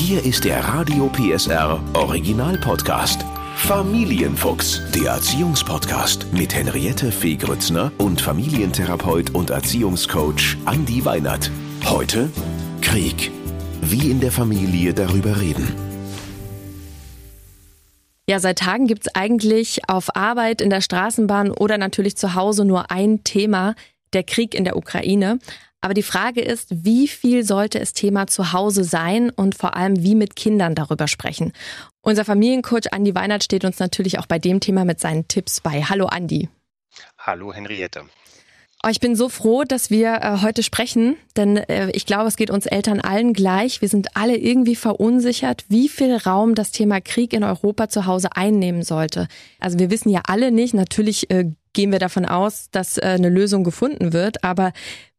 Hier ist der Radio PSR Original Podcast. Familienfuchs, der Erziehungspodcast mit Henriette Fee Grützner und Familientherapeut und Erziehungscoach Andi Weinert. Heute Krieg. Wie in der Familie darüber reden. Ja, seit Tagen gibt es eigentlich auf Arbeit, in der Straßenbahn oder natürlich zu Hause nur ein Thema, der Krieg in der Ukraine. Aber die Frage ist, wie viel sollte es Thema zu Hause sein und vor allem wie mit Kindern darüber sprechen? Unser Familiencoach Andi Weinert steht uns natürlich auch bei dem Thema mit seinen Tipps bei. Hallo Andi. Hallo Henriette. Oh, ich bin so froh, dass wir äh, heute sprechen, denn äh, ich glaube, es geht uns Eltern allen gleich. Wir sind alle irgendwie verunsichert, wie viel Raum das Thema Krieg in Europa zu Hause einnehmen sollte. Also wir wissen ja alle nicht, natürlich äh, gehen wir davon aus, dass äh, eine Lösung gefunden wird, aber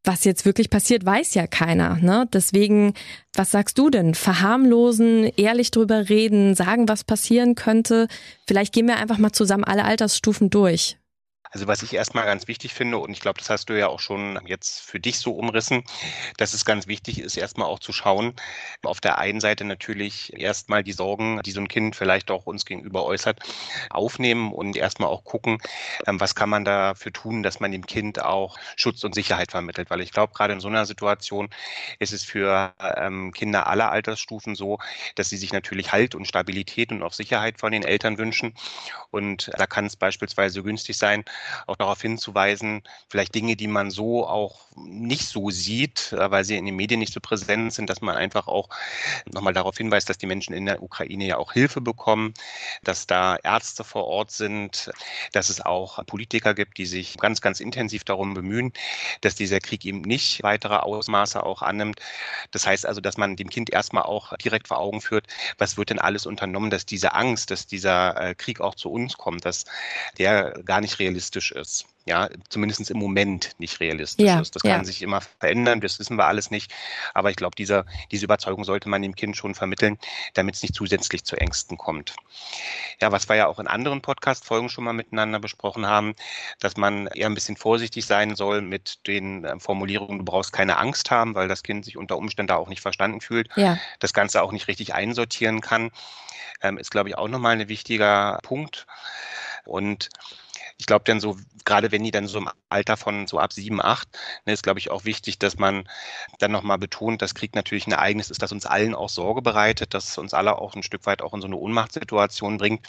was jetzt wirklich passiert, weiß ja keiner. Ne? Deswegen, was sagst du denn? Verharmlosen, ehrlich drüber reden, sagen, was passieren könnte. Vielleicht gehen wir einfach mal zusammen alle Altersstufen durch. Also was ich erstmal ganz wichtig finde, und ich glaube, das hast du ja auch schon jetzt für dich so umrissen, dass es ganz wichtig ist, erstmal auch zu schauen, auf der einen Seite natürlich erstmal die Sorgen, die so ein Kind vielleicht auch uns gegenüber äußert, aufnehmen und erstmal auch gucken, ähm, was kann man dafür tun, dass man dem Kind auch Schutz und Sicherheit vermittelt. Weil ich glaube, gerade in so einer Situation ist es für ähm, Kinder aller Altersstufen so, dass sie sich natürlich Halt und Stabilität und auch Sicherheit von den Eltern wünschen. Und da kann es beispielsweise günstig sein, auch darauf hinzuweisen, vielleicht Dinge, die man so auch nicht so sieht, äh, weil sie in den Medien nicht so präsent sind, dass man einfach auch nochmal darauf hinweist, dass die Menschen in der Ukraine ja auch Hilfe bekommen, dass da Ärzte vor Ort sind, dass es auch Politiker gibt, die sich ganz, ganz intensiv darum bemühen, dass dieser Krieg eben nicht weitere Ausmaße auch annimmt. Das heißt also, dass man dem Kind erstmal auch direkt vor Augen führt, was wird denn alles unternommen, dass diese Angst, dass dieser äh, Krieg auch zu uns kommt, dass der gar nicht realistisch realistisch ist. Ja, zumindest im Moment nicht realistisch ja, ist. Das kann ja. sich immer verändern, das wissen wir alles nicht. Aber ich glaube, diese, Überzeugung sollte man dem Kind schon vermitteln, damit es nicht zusätzlich zu Ängsten kommt. Ja, was wir ja auch in anderen Podcast-Folgen schon mal miteinander besprochen haben, dass man eher ein bisschen vorsichtig sein soll mit den äh, Formulierungen, du brauchst keine Angst haben, weil das Kind sich unter Umständen auch nicht verstanden fühlt, ja. das Ganze auch nicht richtig einsortieren kann, ähm, ist, glaube ich, auch nochmal ein wichtiger Punkt. Und ich glaube dann so, gerade wenn die dann so im Alter von so ab sieben, acht, ne, ist glaube ich auch wichtig, dass man dann nochmal betont, dass Krieg natürlich ein Ereignis ist, das uns allen auch Sorge bereitet, dass uns alle auch ein Stück weit auch in so eine Ohnmachtssituation bringt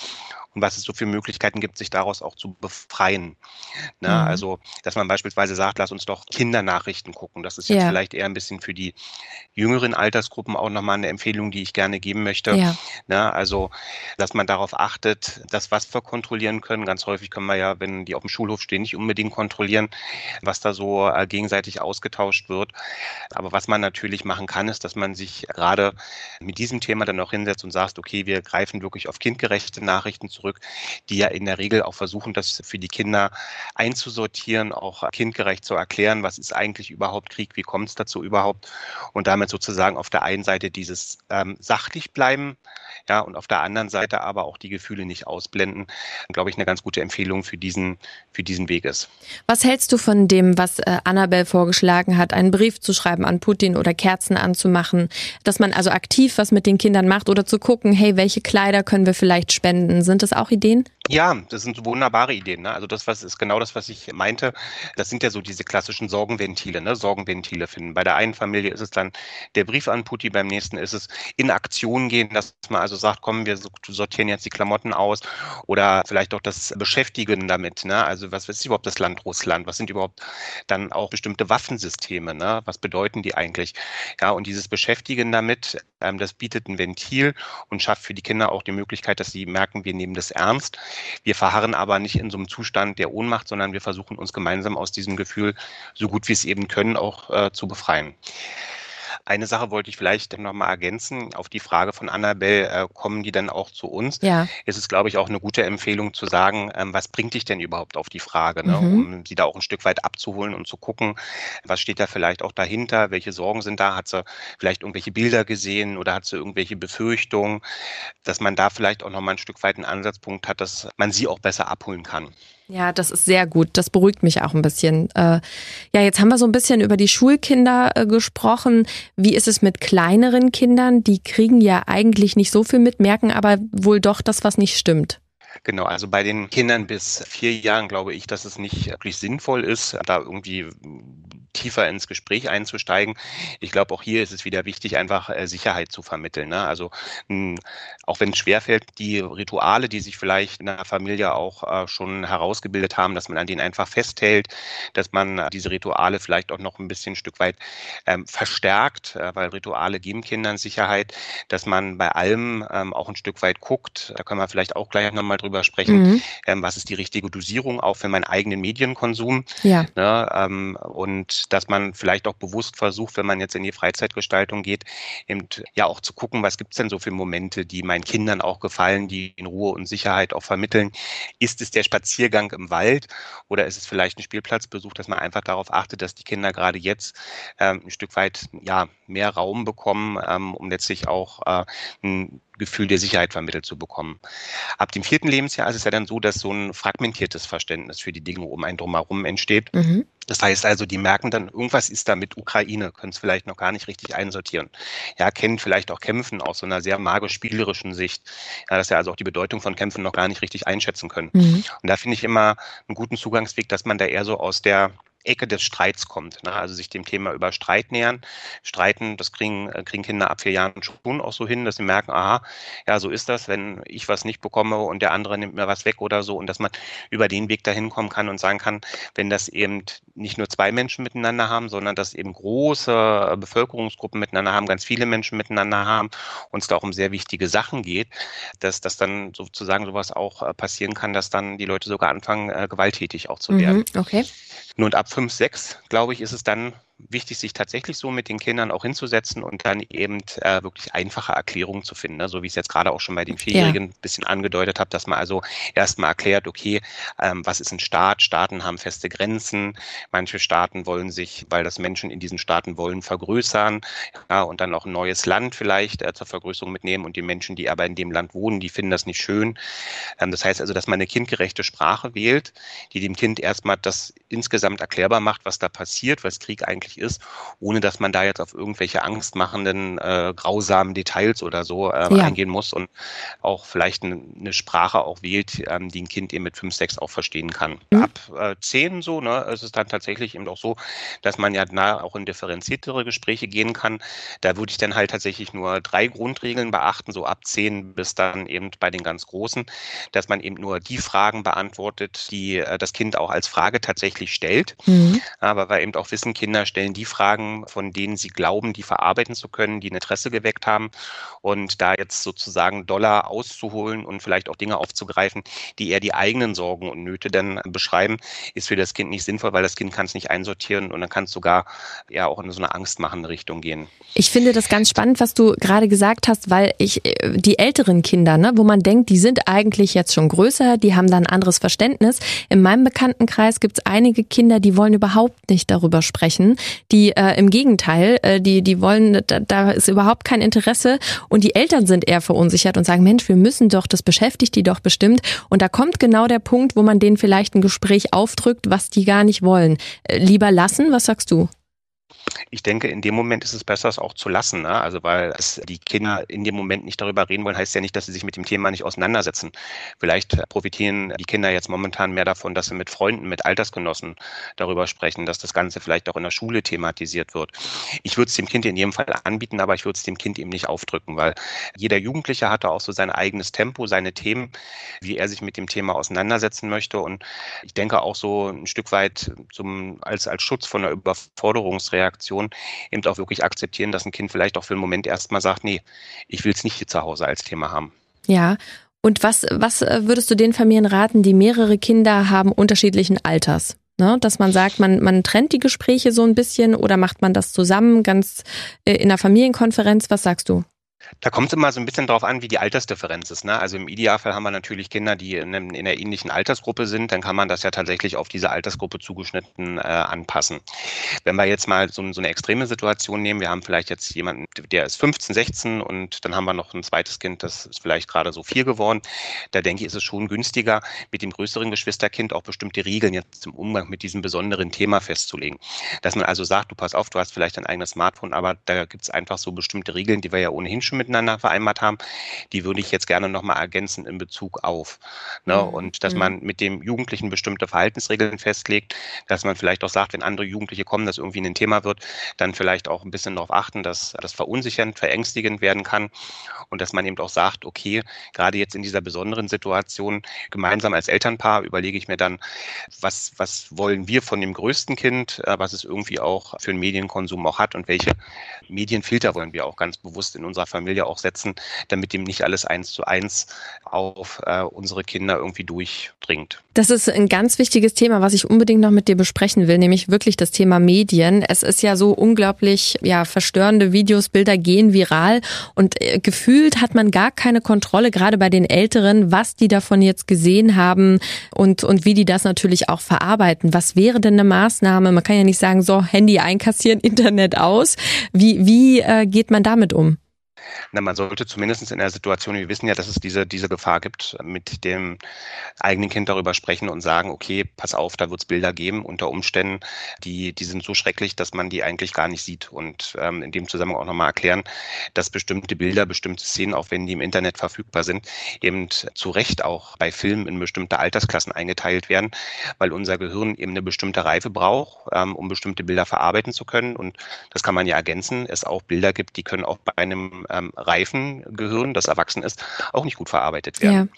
und was es so für Möglichkeiten gibt, sich daraus auch zu befreien. Ne? Mhm. Also, dass man beispielsweise sagt, lass uns doch Kindernachrichten gucken. Das ist jetzt ja. vielleicht eher ein bisschen für die jüngeren Altersgruppen auch nochmal eine Empfehlung, die ich gerne geben möchte. Ja. Ne? Also, dass man darauf achtet, dass was wir kontrollieren können. Ganz häufig können wir ja, wenn die auf dem Schulhof stehen, nicht unbedingt kontrollieren, was da so äh, gegenseitig ausgetauscht wird. Aber was man natürlich machen kann, ist, dass man sich gerade mit diesem Thema dann auch hinsetzt und sagt, okay, wir greifen wirklich auf kindgerechte Nachrichten zurück die ja in der Regel auch versuchen, das für die Kinder einzusortieren, auch kindgerecht zu erklären, was ist eigentlich überhaupt Krieg, wie kommt es dazu überhaupt und damit sozusagen auf der einen Seite dieses ähm, sachlich bleiben, ja, und auf der anderen Seite aber auch die Gefühle nicht ausblenden, glaube ich, eine ganz gute Empfehlung für diesen, für diesen Weg ist. Was hältst du von dem, was äh, Annabelle vorgeschlagen hat, einen Brief zu schreiben an Putin oder Kerzen anzumachen, dass man also aktiv was mit den Kindern macht oder zu gucken, hey, welche Kleider können wir vielleicht spenden? Sind das auch Ideen? Ja, das sind wunderbare Ideen. Ne? Also das was ist genau das, was ich meinte. Das sind ja so diese klassischen Sorgenventile, ne? Sorgenventile finden. Bei der einen Familie ist es dann der Brief an Putin, beim nächsten ist es in Aktion gehen, dass man also sagt, komm, wir sortieren jetzt die Klamotten aus oder vielleicht auch das Beschäftigen damit. Ne? Also was ist überhaupt das Land Russland? Was sind überhaupt dann auch bestimmte Waffensysteme? Ne? Was bedeuten die eigentlich? Ja, und dieses Beschäftigen damit, ähm, das bietet ein Ventil und schafft für die Kinder auch die Möglichkeit, dass sie merken, wir nehmen das ernst. Wir verharren aber nicht in so einem Zustand der Ohnmacht, sondern wir versuchen uns gemeinsam aus diesem Gefühl so gut wie es eben können auch äh, zu befreien. Eine Sache wollte ich vielleicht noch mal ergänzen. Auf die Frage von Annabelle, äh, kommen die dann auch zu uns? Ja. Es ist, glaube ich, auch eine gute Empfehlung zu sagen, ähm, was bringt dich denn überhaupt auf die Frage, ne? mhm. um sie da auch ein Stück weit abzuholen und zu gucken, was steht da vielleicht auch dahinter, welche Sorgen sind da, hat sie vielleicht irgendwelche Bilder gesehen oder hat sie irgendwelche Befürchtungen, dass man da vielleicht auch noch mal ein Stück weit einen Ansatzpunkt hat, dass man sie auch besser abholen kann. Ja, das ist sehr gut. Das beruhigt mich auch ein bisschen. Äh, ja, jetzt haben wir so ein bisschen über die Schulkinder äh, gesprochen. Wie ist es mit kleineren Kindern? Die kriegen ja eigentlich nicht so viel mit, merken aber wohl doch das, was nicht stimmt. Genau, also bei den Kindern bis vier Jahren glaube ich, dass es nicht wirklich sinnvoll ist, da irgendwie tiefer ins Gespräch einzusteigen. Ich glaube, auch hier ist es wieder wichtig, einfach äh, Sicherheit zu vermitteln. Ne? Also mh, auch wenn es schwerfällt, die Rituale, die sich vielleicht in der Familie auch äh, schon herausgebildet haben, dass man an denen einfach festhält, dass man äh, diese Rituale vielleicht auch noch ein bisschen ein Stück weit ähm, verstärkt, äh, weil Rituale geben Kindern Sicherheit, dass man bei allem ähm, auch ein Stück weit guckt. Da können wir vielleicht auch gleich nochmal drüber sprechen, mhm. ähm, was ist die richtige Dosierung auch für meinen eigenen Medienkonsum. Ja. Ne? Ähm, dass man vielleicht auch bewusst versucht, wenn man jetzt in die Freizeitgestaltung geht, eben ja auch zu gucken, was gibt es denn so für Momente, die meinen Kindern auch gefallen, die in Ruhe und Sicherheit auch vermitteln. Ist es der Spaziergang im Wald oder ist es vielleicht ein Spielplatzbesuch, dass man einfach darauf achtet, dass die Kinder gerade jetzt ähm, ein Stück weit ja mehr Raum bekommen, ähm, um letztlich auch äh, ein Gefühl der Sicherheit vermittelt zu bekommen. Ab dem vierten Lebensjahr ist es ja dann so, dass so ein fragmentiertes Verständnis für die Dinge um einen drumherum entsteht. Mhm. Das heißt also, die merken dann, irgendwas ist da mit Ukraine, können es vielleicht noch gar nicht richtig einsortieren. Ja, kennen vielleicht auch Kämpfen aus so einer sehr magisch-spielerischen Sicht. Ja, dass ja also auch die Bedeutung von Kämpfen noch gar nicht richtig einschätzen können. Mhm. Und da finde ich immer einen guten Zugangsweg, dass man da eher so aus der Ecke des Streits kommt. Ne? Also sich dem Thema über Streit nähern. Streiten, das kriegen, äh, kriegen Kinder ab vier Jahren schon auch so hin, dass sie merken, aha, ja, so ist das, wenn ich was nicht bekomme und der andere nimmt mir was weg oder so und dass man über den Weg dahin kommen kann und sagen kann, wenn das eben nicht nur zwei Menschen miteinander haben, sondern dass eben große Bevölkerungsgruppen miteinander haben, ganz viele Menschen miteinander haben, und es da auch um sehr wichtige Sachen geht, dass das dann sozusagen sowas auch äh, passieren kann, dass dann die Leute sogar anfangen, äh, gewalttätig auch zu werden. Mhm, okay. Nun und ab 5, 6, glaube ich, ist es dann wichtig, sich tatsächlich so mit den Kindern auch hinzusetzen und dann eben äh, wirklich einfache Erklärungen zu finden. Ne? So wie ich es jetzt gerade auch schon bei den Vierjährigen ein bisschen angedeutet habe, dass man also erstmal erklärt, okay, ähm, was ist ein Staat? Staaten haben feste Grenzen. Manche Staaten wollen sich, weil das Menschen in diesen Staaten wollen, vergrößern ja, und dann auch ein neues Land vielleicht äh, zur Vergrößerung mitnehmen. Und die Menschen, die aber in dem Land wohnen, die finden das nicht schön. Ähm, das heißt also, dass man eine kindgerechte Sprache wählt, die dem Kind erstmal das insgesamt erklärbar macht, was da passiert, was Krieg eigentlich möglich ist, ohne dass man da jetzt auf irgendwelche angstmachenden, äh, grausamen Details oder so äh, ja. eingehen muss und auch vielleicht eine, eine Sprache auch wählt, ähm, die ein Kind eben mit 5, 6 auch verstehen kann. Mhm. Ab äh, 10 so, ne, ist es dann tatsächlich eben auch so, dass man ja nah auch in differenziertere Gespräche gehen kann. Da würde ich dann halt tatsächlich nur drei Grundregeln beachten, so ab 10 bis dann eben bei den ganz Großen, dass man eben nur die Fragen beantwortet, die äh, das Kind auch als Frage tatsächlich stellt. Mhm. Aber wir eben auch wissen, Kinder stellen die Fragen, von denen sie glauben, die verarbeiten zu können, die ein Interesse geweckt haben. Und da jetzt sozusagen Dollar auszuholen und vielleicht auch Dinge aufzugreifen, die eher die eigenen Sorgen und Nöte dann beschreiben, ist für das Kind nicht sinnvoll, weil das Kind kann es nicht einsortieren und dann kann es sogar eher auch in so eine angstmachende Richtung gehen. Ich finde das ganz spannend, was du gerade gesagt hast, weil ich äh, die älteren Kinder, ne, wo man denkt, die sind eigentlich jetzt schon größer, die haben da ein anderes Verständnis. In meinem Bekanntenkreis gibt es einige Kinder, die wollen überhaupt nicht darüber sprechen die äh, im Gegenteil, äh, die, die wollen, da, da ist überhaupt kein Interesse und die Eltern sind eher verunsichert und sagen, Mensch, wir müssen doch, das beschäftigt die doch bestimmt. Und da kommt genau der Punkt, wo man denen vielleicht ein Gespräch aufdrückt, was die gar nicht wollen. Äh, lieber lassen, was sagst du? Ich denke, in dem Moment ist es besser, es auch zu lassen. Ne? Also weil die Kinder in dem Moment nicht darüber reden wollen, heißt ja nicht, dass sie sich mit dem Thema nicht auseinandersetzen. Vielleicht profitieren die Kinder jetzt momentan mehr davon, dass sie mit Freunden, mit Altersgenossen darüber sprechen, dass das Ganze vielleicht auch in der Schule thematisiert wird. Ich würde es dem Kind in jedem Fall anbieten, aber ich würde es dem Kind eben nicht aufdrücken, weil jeder Jugendliche hat da auch so sein eigenes Tempo, seine Themen, wie er sich mit dem Thema auseinandersetzen möchte. Und ich denke auch so ein Stück weit zum, als, als Schutz von der Überforderungsreaktion Reaktion eben auch wirklich akzeptieren, dass ein Kind vielleicht auch für einen Moment erstmal sagt, nee, ich will es nicht hier zu Hause als Thema haben. Ja. Und was, was äh, würdest du den Familien raten, die mehrere Kinder haben, unterschiedlichen Alters? Ne, dass man sagt, man, man trennt die Gespräche so ein bisschen oder macht man das zusammen, ganz äh, in einer Familienkonferenz? Was sagst du? Da kommt es immer so ein bisschen drauf an, wie die Altersdifferenz ist. Ne? Also im Idealfall haben wir natürlich Kinder, die in, in einer ähnlichen Altersgruppe sind. Dann kann man das ja tatsächlich auf diese Altersgruppe zugeschnitten äh, anpassen. Wenn wir jetzt mal so, so, eine extreme Situation nehmen, wir haben vielleicht jetzt jemanden, der ist 15, 16 und dann haben wir noch ein zweites Kind, das ist vielleicht gerade so vier geworden. Da denke ich, ist es schon günstiger, mit dem größeren Geschwisterkind auch bestimmte Regeln jetzt im Umgang mit diesem besonderen Thema festzulegen. Dass man also sagt, du pass auf, du hast vielleicht ein eigenes Smartphone, aber da gibt es einfach so bestimmte Regeln, die wir ja ohnehin schon miteinander vereinbart haben, die würde ich jetzt gerne nochmal ergänzen in Bezug auf. Ne? Mhm. Und dass mhm. man mit dem Jugendlichen bestimmte Verhaltensregeln festlegt, dass man vielleicht auch sagt, wenn andere Jugendliche kommen, dass irgendwie ein Thema wird, dann vielleicht auch ein bisschen darauf achten, dass das verunsichernd, verängstigend werden kann und dass man eben auch sagt, okay, gerade jetzt in dieser besonderen Situation, gemeinsam als Elternpaar überlege ich mir dann, was, was wollen wir von dem größten Kind, äh, was es irgendwie auch für einen Medienkonsum auch hat und welche Medienfilter wollen wir auch ganz bewusst in unserer Familie auch setzen, damit dem nicht alles eins zu eins auf äh, unsere Kinder irgendwie durchdringt. Das ist ein ganz wichtiges Thema, was ich unbedingt noch mit dir besprechen will, nämlich wirklich das Thema Medien. Es ist ja so unglaublich, ja, verstörende Videos, Bilder gehen viral und äh, gefühlt hat man gar keine Kontrolle, gerade bei den Älteren, was die davon jetzt gesehen haben und, und wie die das natürlich auch verarbeiten. Was wäre denn eine Maßnahme? Man kann ja nicht sagen, so, Handy einkassieren, Internet aus. Wie, wie äh, geht man damit um? Na, man sollte zumindest in der Situation, wir wissen ja, dass es diese, diese Gefahr gibt, mit dem eigenen Kind darüber sprechen und sagen, okay, pass auf, da wird es Bilder geben unter Umständen, die, die sind so schrecklich, dass man die eigentlich gar nicht sieht. Und ähm, in dem Zusammenhang auch nochmal erklären, dass bestimmte Bilder, bestimmte Szenen, auch wenn die im Internet verfügbar sind, eben zu Recht auch bei Filmen in bestimmte Altersklassen eingeteilt werden, weil unser Gehirn eben eine bestimmte Reife braucht, ähm, um bestimmte Bilder verarbeiten zu können. Und das kann man ja ergänzen, es auch Bilder gibt, die können auch bei einem ähm, reifen Gehirn, das erwachsen ist, auch nicht gut verarbeitet werden.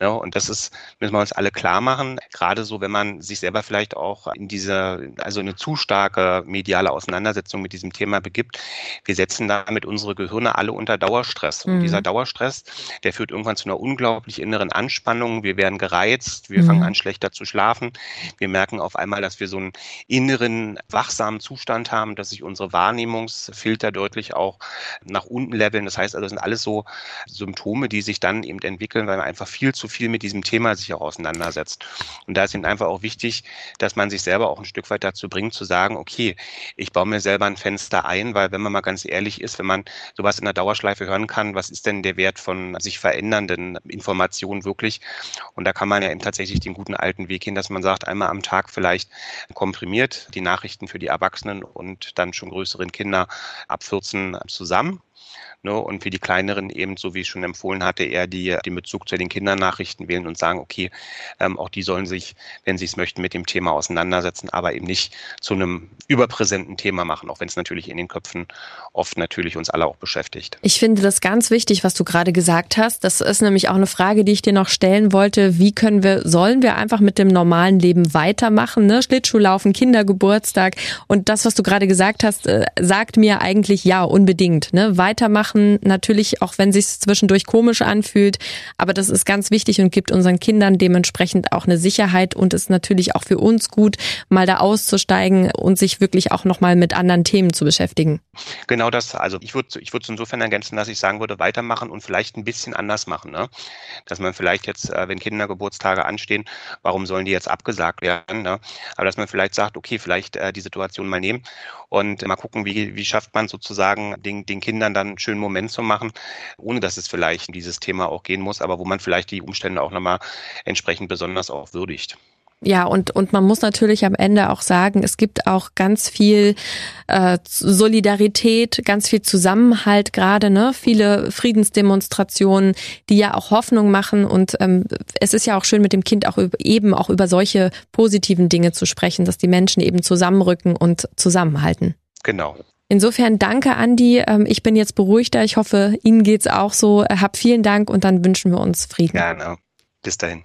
Ja. ja. und das ist, müssen wir uns alle klar machen, gerade so, wenn man sich selber vielleicht auch in diese, also eine zu starke mediale Auseinandersetzung mit diesem Thema begibt. Wir setzen damit unsere Gehirne alle unter Dauerstress. Und mhm. dieser Dauerstress, der führt irgendwann zu einer unglaublich inneren Anspannung. Wir werden gereizt, wir mhm. fangen an, schlechter zu schlafen. Wir merken auf einmal, dass wir so einen inneren, wachsamen Zustand haben, dass sich unsere Wahrnehmungsfilter deutlich auch nach unten leveln. Das heißt, also, das sind alles so Symptome, die sich dann eben entwickeln, weil man einfach viel zu viel mit diesem Thema sich auch auseinandersetzt. Und da ist eben einfach auch wichtig, dass man sich selber auch ein Stück weit dazu bringt, zu sagen, okay, ich baue mir selber ein Fenster ein, weil wenn man mal ganz ehrlich ist, wenn man sowas in der Dauerschleife hören kann, was ist denn der Wert von sich verändernden Informationen wirklich? Und da kann man ja eben tatsächlich den guten alten Weg gehen, dass man sagt, einmal am Tag vielleicht komprimiert die Nachrichten für die Erwachsenen und dann schon größeren Kinder ab 14 zusammen Ne? Und für die kleineren eben, so wie ich schon empfohlen hatte, eher die, den Bezug zu den Kindernachrichten wählen und sagen, okay, ähm, auch die sollen sich, wenn sie es möchten, mit dem Thema auseinandersetzen, aber eben nicht zu einem überpräsenten Thema machen, auch wenn es natürlich in den Köpfen oft natürlich uns alle auch beschäftigt. Ich finde das ganz wichtig, was du gerade gesagt hast. Das ist nämlich auch eine Frage, die ich dir noch stellen wollte. Wie können wir, sollen wir einfach mit dem normalen Leben weitermachen? Ne? Schlittschuhlaufen, Kindergeburtstag und das, was du gerade gesagt hast, äh, sagt mir eigentlich ja, unbedingt. Ne? Weitermachen machen. Natürlich, auch wenn sich zwischendurch komisch anfühlt. Aber das ist ganz wichtig und gibt unseren Kindern dementsprechend auch eine Sicherheit und ist natürlich auch für uns gut, mal da auszusteigen und sich wirklich auch nochmal mit anderen Themen zu beschäftigen. Genau das. Also ich würde ich würde es insofern ergänzen, dass ich sagen würde, weitermachen und vielleicht ein bisschen anders machen. Ne? Dass man vielleicht jetzt, äh, wenn Kindergeburtstage anstehen, warum sollen die jetzt abgesagt werden? Ne? Aber dass man vielleicht sagt, okay, vielleicht äh, die Situation mal nehmen und mal gucken, wie, wie schafft man sozusagen den, den Kindern dann einen schönen Moment zu machen, ohne dass es vielleicht in dieses Thema auch gehen muss, aber wo man vielleicht die Umstände auch nochmal entsprechend besonders auch würdigt. Ja, und, und man muss natürlich am Ende auch sagen, es gibt auch ganz viel äh, Solidarität, ganz viel Zusammenhalt gerade, ne? Viele Friedensdemonstrationen, die ja auch Hoffnung machen. Und ähm, es ist ja auch schön, mit dem Kind auch eben auch über solche positiven Dinge zu sprechen, dass die Menschen eben zusammenrücken und zusammenhalten. Genau. Insofern danke, Andi. Ähm, ich bin jetzt beruhigter. Ich hoffe, Ihnen geht's auch so. Hab vielen Dank und dann wünschen wir uns Frieden. Gerne. Bis dahin.